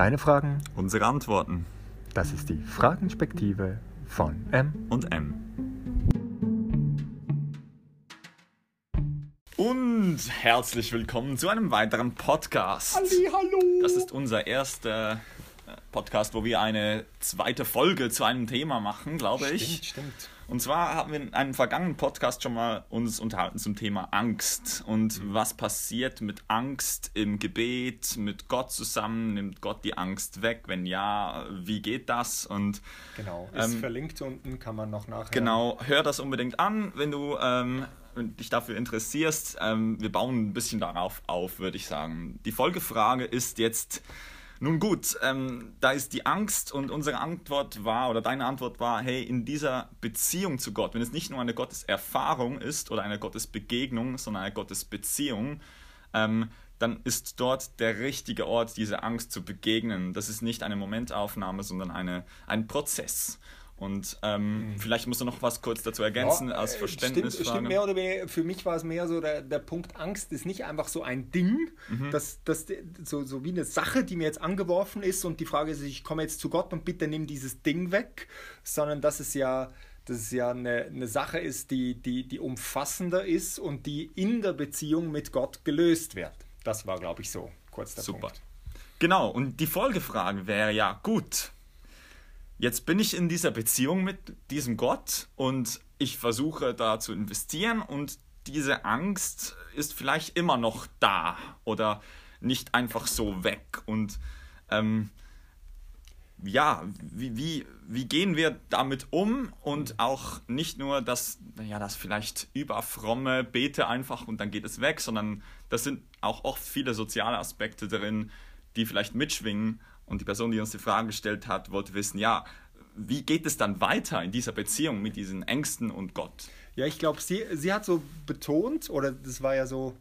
Deine Fragen, Unsere Antworten das ist die Fragenspektive von M. und M. Und herzlich willkommen zu einem weiteren Podcast. hallo! Das ist unser erster Podcast, wo wir eine zweite Folge zu einem Thema machen, glaube ich. Stimmt, stimmt. Und zwar haben wir in einem vergangenen Podcast schon mal uns unterhalten zum Thema Angst und was passiert mit Angst im Gebet, mit Gott zusammen, nimmt Gott die Angst weg? Wenn ja, wie geht das? Und Genau, ist Ähm, verlinkt unten, kann man noch nachher. Genau, hör das unbedingt an, wenn du ähm, dich dafür interessierst. Ähm, wir bauen ein bisschen darauf auf, würde ich sagen. Die Folgefrage ist jetzt, nun gut, ähm, da ist die Angst und unsere Antwort war, oder deine Antwort war, hey, in dieser Beziehung zu Gott, wenn es nicht nur eine Gotteserfahrung ist oder eine Gottesbegegnung, sondern eine Gottesbeziehung, ähm, dann ist dort der richtige Ort, diese Angst zu begegnen. Das ist nicht eine Momentaufnahme, sondern eine, ein Prozess. Und ähm, vielleicht musst du noch was kurz dazu ergänzen Ja, als äh, Verständnisfrage. Stimmt, stimmt mehr oder weniger. Für mich war es mehr so, der, der Punkt Angst ist nicht einfach so ein Ding, Mhm. das, das, so, so wie eine Sache, die mir jetzt angeworfen ist und die Frage ist, ich komme jetzt zu Gott und bitte nimm dieses Ding weg, sondern dass es ja, dass es ja eine, eine Sache ist, die, die, die umfassender ist und die in der Beziehung mit Gott gelöst wird. Das war, glaube ich, so kurz der Super. Punkt. Genau, und die Folgefrage wäre ja, gut, jetzt bin ich in dieser Beziehung mit diesem Gott und ich versuche da zu investieren und diese Angst ist vielleicht immer noch da oder nicht einfach so weg. Und ähm, ja, wie, wie, wie gehen wir damit um und auch nicht nur das, ja, das vielleicht überfromme, bete einfach und dann geht es weg, sondern das sind auch oft viele soziale Aspekte drin, die vielleicht mitschwingen und die Person, die uns die Frage gestellt hat, wollte wissen, ja, wie geht es dann weiter in dieser Beziehung mit diesen Ängsten und Gott? Ja, ich glaube, sie, sie hat so betont, oder das war ja so,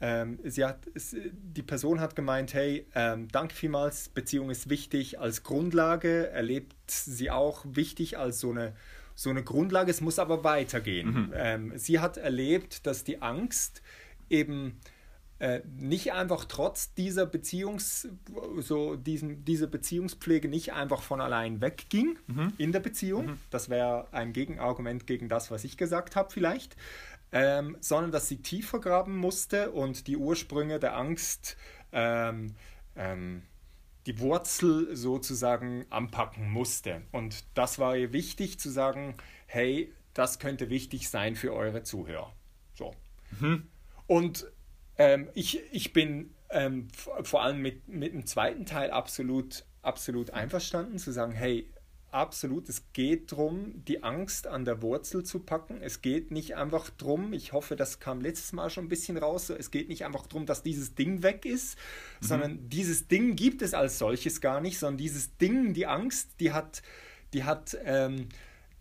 ähm, sie hat, die Person hat gemeint, hey, ähm, danke vielmals, Beziehung ist wichtig als Grundlage, erlebt sie auch wichtig als so eine, so eine Grundlage, es muss aber weitergehen. Ähm, sie hat erlebt, dass die Angst eben äh, nicht einfach trotz dieser Beziehungs, so diesem, diese Beziehungspflege nicht einfach von allein wegging in der Beziehung. Das wäre ein Gegenargument gegen das, was ich gesagt habe vielleicht. Ähm, sondern dass sie tiefer graben musste und die Ursprünge der Angst, ähm, ähm, die Wurzel sozusagen anpacken musste. Und das war ihr wichtig zu sagen, hey, das könnte wichtig sein für eure Zuhörer. So. Und ähm, ich, ich bin ähm, vor allem mit, mit dem zweiten Teil absolut, absolut einverstanden, zu sagen, hey, absolut, es geht darum, die Angst an der Wurzel zu packen. Es geht nicht einfach darum, ich hoffe, das kam letztes Mal schon ein bisschen raus, so, es geht nicht einfach darum, dass dieses Ding weg ist, sondern dieses Ding gibt es als solches gar nicht, sondern dieses Ding, die Angst, die hat, die hat, ähm,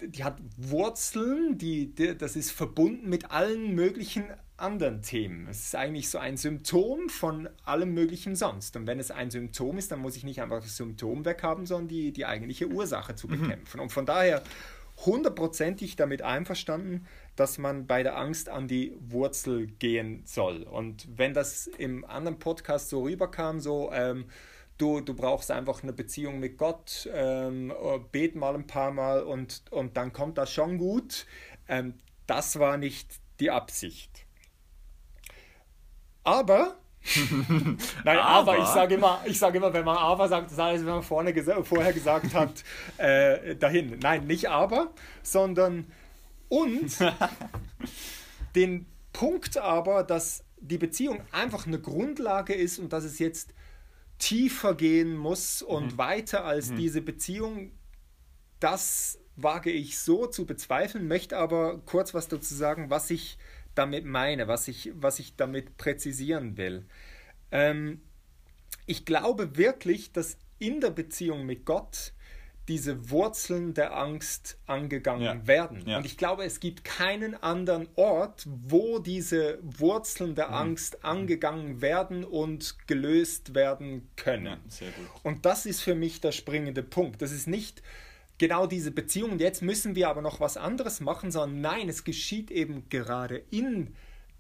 die hat Wurzeln, die, die, das ist verbunden mit allen möglichen anderen Themen. Es ist eigentlich so ein Symptom von allem Möglichen sonst. Und wenn es ein Symptom ist, dann muss ich nicht einfach das Symptom weghaben, sondern die, die eigentliche Ursache zu bekämpfen. Und von daher hundertprozentig damit einverstanden, dass man bei der Angst an die Wurzel gehen soll. Und wenn das im anderen Podcast so rüberkam, so ähm, du, du brauchst einfach eine Beziehung mit Gott, ähm, äh, bet mal ein paar Mal und, und dann kommt das schon gut, ähm, das war nicht die Absicht. Aber Nein, aber, Aber- ich sage immer, ich sage immer, wenn man aber sagt, das ist alles, wenn man vorne gesa vorher gesagt hat, äh, dahin. Nein, nicht aber, sondern und den Punkt aber, dass die Beziehung einfach eine Grundlage ist und dass es jetzt tiefer gehen muss und weiter als diese Beziehung, das wage ich so zu bezweifeln, möchte aber kurz was dazu sagen, was ich damit meine, was ich, was ich damit präzisieren will. Ähm, ich glaube wirklich, dass in der Beziehung mit Gott diese Wurzeln der Angst angegangen Ja. werden. Ja. Und ich glaube, es gibt keinen anderen Ort, wo diese Wurzeln der Angst angegangen werden und gelöst werden können. Ja. Und das ist für mich der springende Punkt. Das ist nicht genau diese Beziehung und jetzt müssen wir aber noch was anderes machen, sondern nein, es geschieht eben gerade in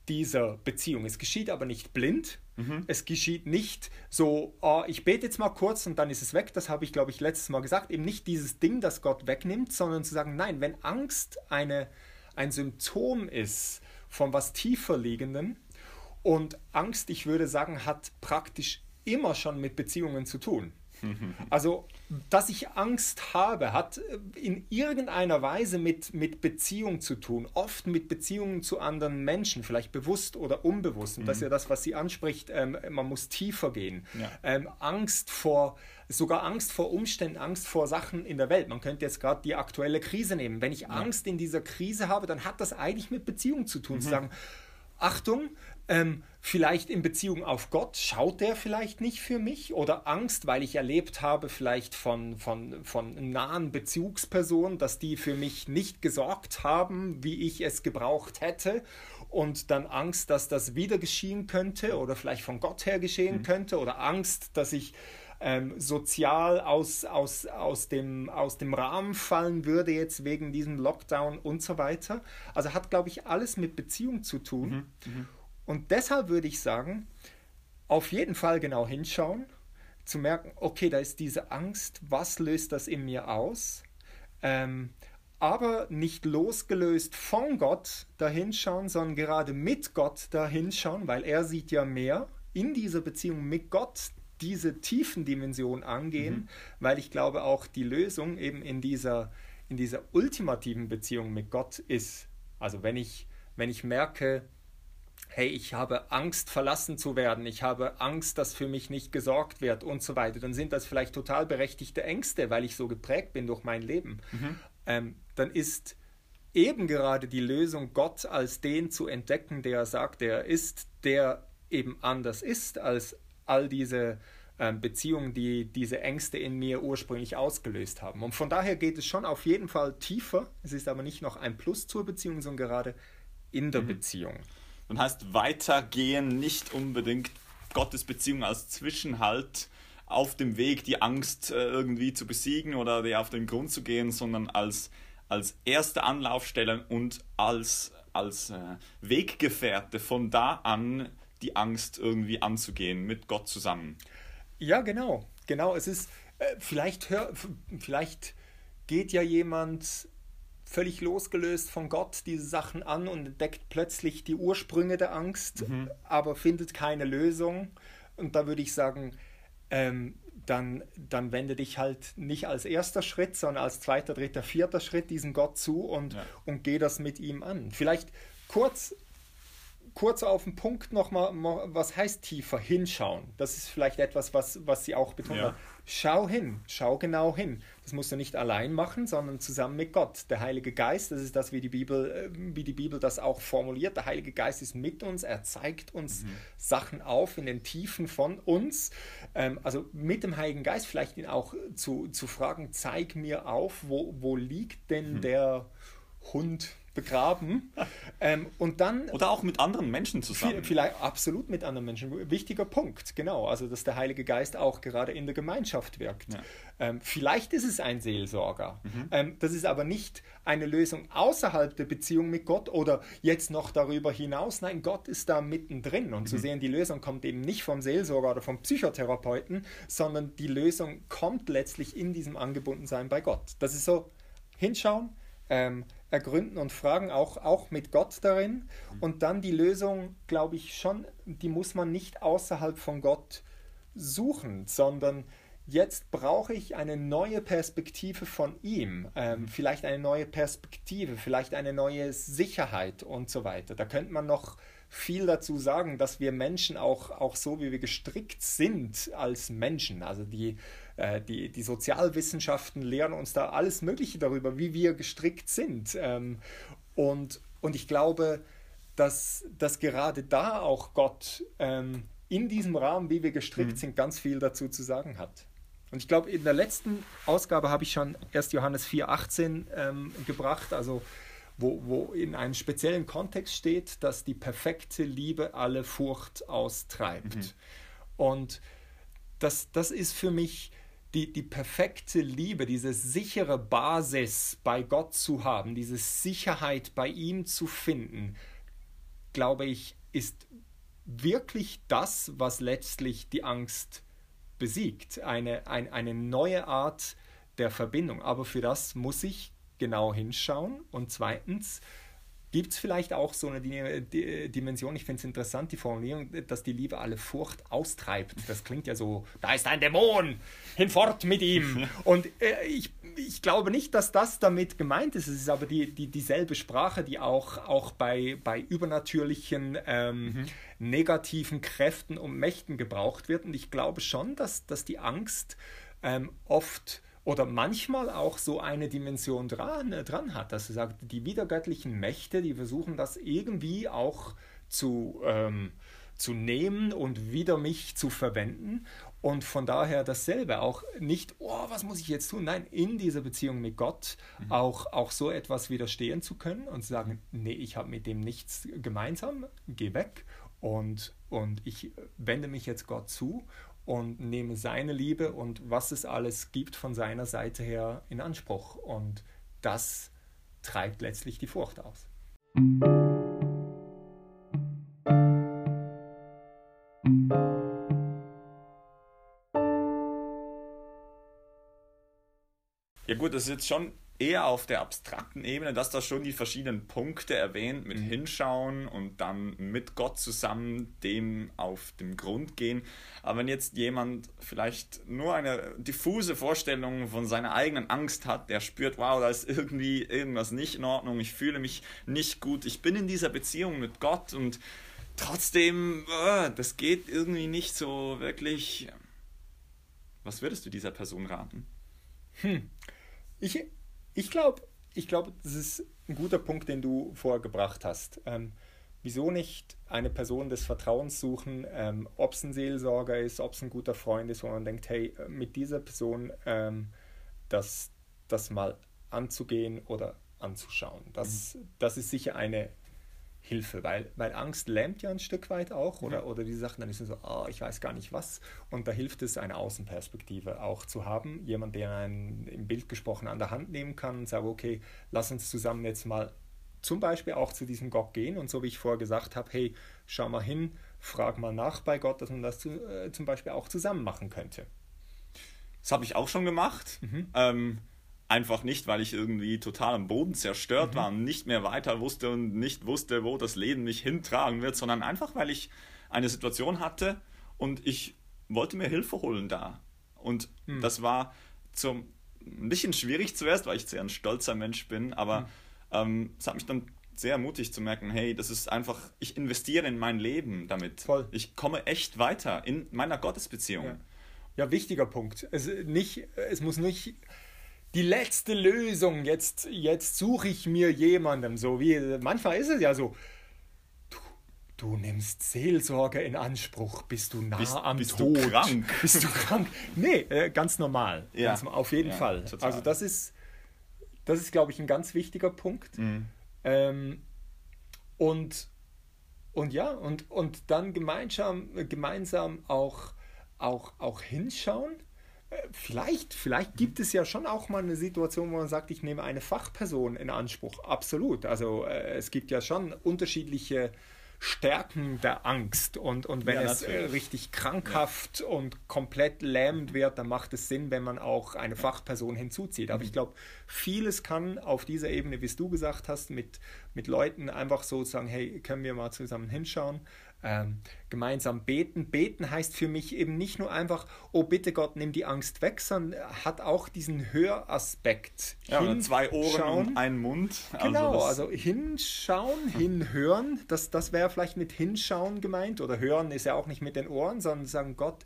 dieser Beziehung. Es geschieht aber nicht blind. Mhm. Es geschieht nicht so, oh, ich bete jetzt mal kurz und dann ist es weg. Das habe ich, glaube ich, letztes Mal gesagt. Eben nicht dieses Ding, das Gott wegnimmt, sondern zu sagen, nein, wenn Angst eine, ein Symptom ist von was tiefer liegenden und Angst, ich würde sagen, hat praktisch immer schon mit Beziehungen zu tun. Also, dass ich Angst habe, hat in irgendeiner Weise mit, mit Beziehung zu tun, oft mit Beziehungen zu anderen Menschen, vielleicht bewusst oder unbewusst. Und mhm. das ist ja das, was sie anspricht, ähm, man muss tiefer gehen. Ja. Ähm, Angst vor, sogar Angst vor Umständen, Angst vor Sachen in der Welt. Man könnte jetzt gerade die aktuelle Krise nehmen. Wenn ich ja. Angst in dieser Krise habe, dann hat das eigentlich mit Beziehung zu tun. Mhm. Zu sagen, Achtung, ähm, vielleicht in Beziehung auf Gott, schaut der vielleicht nicht für mich? Oder Angst, weil ich erlebt habe, vielleicht von, von, von nahen Bezugspersonen, dass die für mich nicht gesorgt haben, wie ich es gebraucht hätte. Und dann Angst, dass das wieder geschehen könnte oder vielleicht von Gott her geschehen mhm. könnte. Oder Angst, dass ich ähm, sozial aus, aus, aus, dem, aus dem Rahmen fallen würde jetzt wegen diesem Lockdown und so weiter. Also hat, glaube ich, alles mit Beziehung zu tun. Mhm. Mhm. Und deshalb würde ich sagen, auf jeden Fall genau hinschauen, zu merken, okay, da ist diese Angst, was löst das in mir aus? Ähm, aber nicht losgelöst von Gott dahinschauen, sondern gerade mit Gott dahinschauen, weil er sieht ja mehr in dieser Beziehung mit Gott diese tiefen Dimensionen angehen, mhm. weil ich glaube auch die Lösung eben in dieser, in dieser ultimativen Beziehung mit Gott ist. Also wenn ich, wenn ich merke, hey, ich habe Angst, verlassen zu werden, ich habe Angst, dass für mich nicht gesorgt wird und so weiter, dann sind das vielleicht total berechtigte Ängste, weil ich so geprägt bin durch mein Leben. Mhm. Ähm, dann ist eben gerade die Lösung, Gott als den zu entdecken, der sagt, er ist, der eben anders ist als all diese ähm, Beziehungen, die diese Ängste in mir ursprünglich ausgelöst haben. Und von daher geht es schon auf jeden Fall tiefer. Es ist aber nicht noch ein Plus zur Beziehung, sondern gerade in der mhm. Beziehung. Und heißt weitergehen nicht unbedingt Gottes Beziehung als Zwischenhalt auf dem Weg, die Angst äh, irgendwie zu besiegen oder auf den Grund zu gehen, sondern als, als erste Anlaufstelle und als, als äh, Weggefährte von da an die Angst irgendwie anzugehen mit Gott zusammen. Ja, genau. Genau. Es ist, äh, vielleicht, vielleicht geht ja jemand völlig losgelöst von Gott diese Sachen an und entdeckt plötzlich die Ursprünge der Angst, mhm. aber findet keine Lösung. Und da würde ich sagen, ähm, dann, dann wende dich halt nicht als erster Schritt, sondern als zweiter, dritter, vierter Schritt diesem Gott zu und, ja. und geh das mit ihm an. Vielleicht kurz kurz auf den Punkt nochmal, was heißt tiefer hinschauen? Das ist vielleicht etwas, was, was sie auch betont ja. hat. Schau hin, schau genau hin. Das musst du nicht allein machen, sondern zusammen mit Gott. Der Heilige Geist, das ist das, wie die Bibel, äh, wie die Bibel das auch formuliert. Der Heilige Geist ist mit uns, er zeigt uns mhm. Sachen auf in den Tiefen von uns. Ähm, also mit dem Heiligen Geist vielleicht ihn auch zu, zu fragen, zeig mir auf, wo, wo liegt denn mhm. der Hund begraben. Ähm, und dann, Oder auch mit anderen Menschen zusammen. Vielleicht absolut mit anderen Menschen. Wichtiger Punkt, genau. Also, dass der Heilige Geist auch gerade in der Gemeinschaft wirkt. Ja. Ähm, vielleicht ist es ein Seelsorger. Mhm. Ähm, das ist aber nicht eine Lösung außerhalb der Beziehung mit Gott oder jetzt noch darüber hinaus. Nein, Gott ist da mittendrin. Und mhm. zu sehen, die Lösung kommt eben nicht vom Seelsorger oder vom Psychotherapeuten, sondern die Lösung kommt letztlich in diesem Angebundensein bei Gott. Das ist so, hinschauen, ähm, ergründen und fragen, auch, auch mit Gott darin. Und dann die Lösung, glaube ich schon, die muss man nicht außerhalb von Gott suchen, sondern jetzt brauche ich eine neue Perspektive von ihm, ähm, vielleicht eine neue Perspektive, vielleicht eine neue Sicherheit und so weiter. Da könnte man noch viel dazu sagen, dass wir Menschen auch, auch so, wie wir gestrickt sind als Menschen, also die äh, die, die Sozialwissenschaften lehren uns da alles Mögliche darüber, wie wir gestrickt sind. Ähm, und, und ich glaube, dass, dass gerade da auch Gott ähm, in diesem Rahmen, wie wir gestrickt mhm. sind, ganz viel dazu zu sagen hat. Und ich glaube, in der letzten Ausgabe habe ich schon 1. Johannes 4,18 ähm, gebracht, also wo, wo in einem speziellen Kontext steht, dass die perfekte Liebe alle Furcht austreibt. Mhm. Und das, das ist für mich die, die perfekte Liebe, diese sichere Basis bei Gott zu haben, diese Sicherheit bei ihm zu finden, glaube ich, ist wirklich das, was letztlich die Angst besiegt. Eine, ein, eine neue Art der Verbindung. Aber für das muss ich genau hinschauen. Und zweitens, Gibt es vielleicht auch so eine Dimension, ich finde es interessant, die Formulierung, dass die Liebe alle Furcht austreibt. Das klingt ja so, da ist ein Dämon, hinfort mit ihm. Und äh, ich, ich glaube nicht, dass das damit gemeint ist. Es ist aber die, die, dieselbe Sprache, die auch, auch bei, bei übernatürlichen ähm, mhm. negativen Kräften und Mächten gebraucht wird. Und ich glaube schon, dass, dass die Angst ähm, oft oder manchmal auch so eine Dimension dran, äh, dran hat, dass er sagt, die wiedergöttlichen Mächte, die versuchen das irgendwie auch zu, ähm, zu nehmen und wieder mich zu verwenden. Und von daher dasselbe, auch nicht, oh, was muss ich jetzt tun? Nein, in dieser Beziehung mit Gott mhm. auch, auch so etwas widerstehen zu können und zu sagen, nee, ich habe mit dem nichts gemeinsam, geh weg und, und ich wende mich jetzt Gott zu und nehme seine Liebe und was es alles gibt von seiner Seite her in Anspruch. Und das treibt letztlich die Furcht aus. Ja gut, das ist jetzt schon eher auf der abstrakten Ebene, dass da schon die verschiedenen Punkte erwähnt, mit mhm. Hinschauen und dann mit Gott zusammen dem auf den Grund gehen. Aber wenn jetzt jemand vielleicht nur eine diffuse Vorstellung von seiner eigenen Angst hat, der spürt, wow, da ist irgendwie irgendwas nicht in Ordnung, ich fühle mich nicht gut, ich bin in dieser Beziehung mit Gott und trotzdem, äh, das geht irgendwie nicht so wirklich. Was würdest du dieser Person raten? Hm. Ich, ich glaube, ich glaub, das ist ein guter Punkt, den du vorgebracht hast. Ähm, wieso nicht eine Person des Vertrauens suchen, ähm, ob es ein Seelsorger ist, ob es ein guter Freund ist, wo man denkt, hey, mit dieser Person ähm, das, das mal anzugehen oder anzuschauen. Das, mhm. das ist sicher eine Hilfe, weil, weil Angst lähmt ja ein Stück weit auch oder, mhm. oder die Sachen, dann ist es so, oh, ich weiß gar nicht was. Und da hilft es, eine Außenperspektive auch zu haben. Jemand, der einen im Bild gesprochen an der Hand nehmen kann und sagt, okay, lass uns zusammen jetzt mal zum Beispiel auch zu diesem Gott gehen und so wie ich vorher gesagt habe, hey, schau mal hin, frag mal nach bei Gott, dass man das zu, äh, zum Beispiel auch zusammen machen könnte. Das habe ich auch schon gemacht. Mhm. Ähm, Einfach nicht, weil ich irgendwie total am Boden zerstört mhm. war und nicht mehr weiter wusste und nicht wusste, wo das Leben mich hintragen wird, sondern einfach, weil ich eine Situation hatte und ich wollte mir Hilfe holen da. Und mhm. das war zum, ein bisschen schwierig zuerst, weil ich sehr ein stolzer Mensch bin, aber mhm. ähm, es hat mich dann sehr ermutigt zu merken, hey, das ist einfach, ich investiere in mein Leben damit. Voll. Ich komme echt weiter in meiner Gottesbeziehung. Ja, ja wichtiger Punkt. Es, nicht, es muss nicht die letzte Lösung, jetzt, jetzt suche ich mir jemandem, so wie manchmal ist es ja so. Du, du nimmst Seelsorge in Anspruch, bist du nah bist, am bist Tod. Du krank? Bist du krank? Nee, äh, ganz normal. Ja. Ganz, auf jeden ja, Fall. Total. Also das ist, das ist, glaube ich, ein ganz wichtiger Punkt. Mhm. Ähm, und, und ja, und, und dann gemeinsam, gemeinsam auch, auch, auch hinschauen Vielleicht, vielleicht gibt es ja schon auch mal eine Situation, wo man sagt, ich nehme eine Fachperson in Anspruch. Absolut. Also äh, es gibt ja schon unterschiedliche Stärken der Angst. Und, und wenn ja, es äh, richtig krankhaft ja. und komplett lähmend wird, dann macht es Sinn, wenn man auch eine Fachperson hinzuzieht. Aber mhm. ich glaube, vieles kann auf dieser Ebene, wie es du gesagt hast, mit, mit Leuten einfach so sagen, hey, können wir mal zusammen hinschauen ähm, gemeinsam beten. Beten heißt für mich eben nicht nur einfach, oh bitte Gott, nimm die Angst weg, sondern hat auch diesen Höraspekt. Ja, zwei Ohren und ein Mund. Also genau, also hinschauen, hinhören, das, das wäre vielleicht mit hinschauen gemeint oder hören ist ja auch nicht mit den Ohren, sondern sagen, Gott,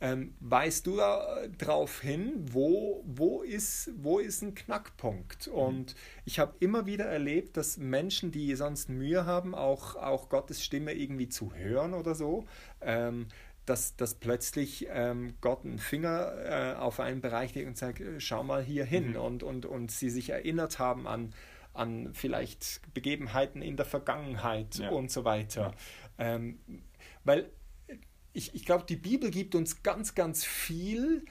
ähm, weißt du darauf hin, wo, wo, ist, wo ist ein Knackpunkt? Mhm. Und ich habe immer wieder erlebt, dass Menschen, die sonst Mühe haben, auch, auch Gottes Stimme irgendwie zu hören oder so, ähm, dass, dass plötzlich ähm, Gott einen Finger äh, auf einen Bereich legt und sagt, äh, schau mal hier hin mhm. und, und, und sie sich erinnert haben an, an vielleicht Begebenheiten in der Vergangenheit ja. und so weiter. Ja. Ähm, weil ich, ich glaube, die Bibel gibt uns ganz, ganz viel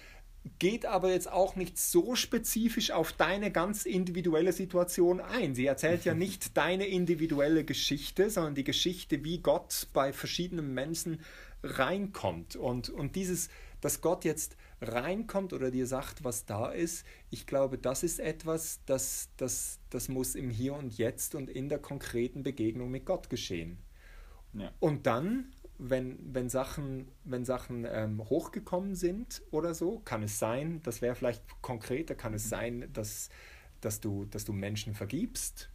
geht aber jetzt auch nicht so spezifisch auf deine ganz individuelle Situation ein. Sie erzählt ja nicht deine individuelle Geschichte, sondern die Geschichte, wie Gott bei verschiedenen Menschen reinkommt. Und, und dieses, dass Gott jetzt reinkommt oder dir sagt, was da ist, ich glaube, das ist etwas, das, das, das muss im Hier und Jetzt und in der konkreten Begegnung mit Gott geschehen. Ja. Und dann wenn, wenn Sachen, wenn Sachen ähm, hochgekommen sind oder so, kann es sein, das wäre vielleicht konkreter, kann es sein, dass, dass, du, dass du Menschen vergibst,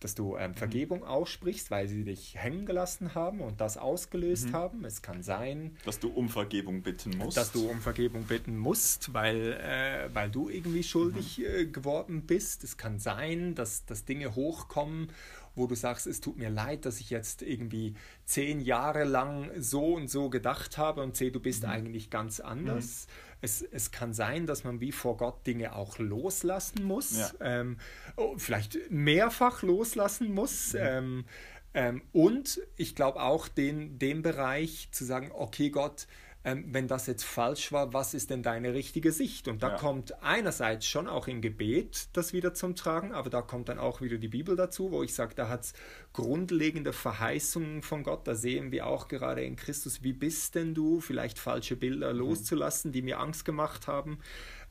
dass du ähm, mhm. Vergebung aussprichst, weil sie dich hängen gelassen haben und das ausgelöst mhm. haben. Es kann sein, dass du um Vergebung bitten musst. Dass du um Vergebung bitten musst, weil, äh, weil du irgendwie schuldig mhm. äh, geworden bist. Es kann sein, dass, dass Dinge hochkommen wo du sagst, es tut mir leid, dass ich jetzt irgendwie zehn Jahre lang so und so gedacht habe und sehe, du bist mhm. eigentlich ganz anders. Mhm. Es, es kann sein, dass man wie vor Gott Dinge auch loslassen muss, ja. ähm, oh, vielleicht mehrfach loslassen muss. Mhm. Ähm, ähm, und ich glaube auch den, den Bereich zu sagen, okay Gott, ähm, wenn das jetzt falsch war, was ist denn deine richtige Sicht? Und da ja. kommt einerseits schon auch im Gebet das wieder zum Tragen, aber da kommt dann auch wieder die Bibel dazu, wo ich sage, da hat es grundlegende Verheißungen von Gott. Da sehen wir auch gerade in Christus, wie bist denn du, vielleicht falsche Bilder mhm. loszulassen, die mir Angst gemacht haben.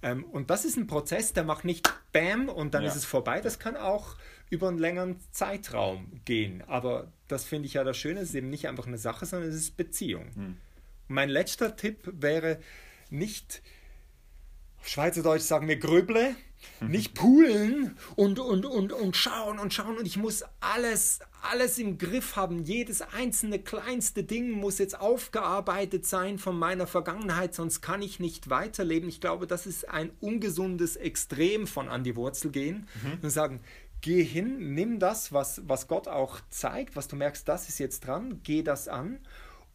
Ähm, und das ist ein Prozess, der macht nicht Bam und dann ja. ist es vorbei. Das kann auch über einen längeren Zeitraum gehen. Aber das finde ich ja das Schöne, es ist eben nicht einfach eine Sache, sondern es ist Beziehung. Mhm. Mein letzter Tipp wäre nicht, auf Schweizerdeutsch sagen wir grüble, nicht poolen und, und, und, und schauen und schauen und ich muss alles, alles im Griff haben. Jedes einzelne kleinste Ding muss jetzt aufgearbeitet sein von meiner Vergangenheit, sonst kann ich nicht weiterleben. Ich glaube, das ist ein ungesundes Extrem von an die Wurzel gehen mhm. und sagen, geh hin, nimm das, was, was Gott auch zeigt, was du merkst, das ist jetzt dran, geh das an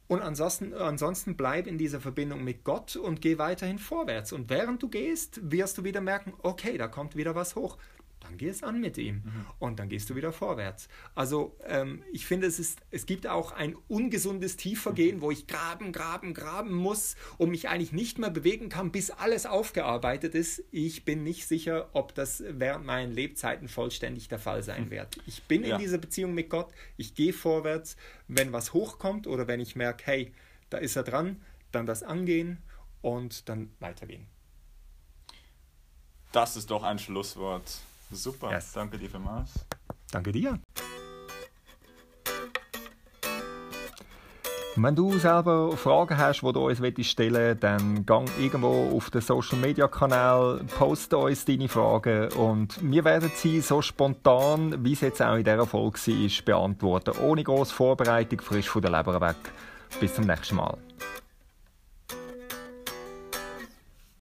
und ansonsten, ansonsten bleib in dieser Verbindung mit Gott und geh weiterhin vorwärts. Und während du gehst, wirst du wieder merken, okay, da kommt wieder was hoch dann geh es an mit ihm mhm. und dann gehst du wieder vorwärts. Also ähm, ich finde, es, ist, es gibt auch ein ungesundes Tiefergehen, mhm. wo ich graben, graben, graben muss und mich eigentlich nicht mehr bewegen kann, bis alles aufgearbeitet ist. Ich bin nicht sicher, ob das während meinen Lebzeiten vollständig der Fall sein mhm. wird. Ich bin ja. in dieser Beziehung mit Gott, ich gehe vorwärts, wenn was hochkommt oder wenn ich merke, hey, da ist er dran, dann das angehen und dann weitergehen. Das ist doch ein Schlusswort. Super, yes. danke dir vielmals. Danke dir. Wenn du selber Fragen hast, die du uns stellen willst, dann gang irgendwo auf den Social Media Kanal, poste uns deine Fragen und wir werden sie so spontan, wie es jetzt auch in dieser Folge war, beantworten. Ohne grosse Vorbereitung, frisch von der Leber weg. Bis zum nächsten Mal.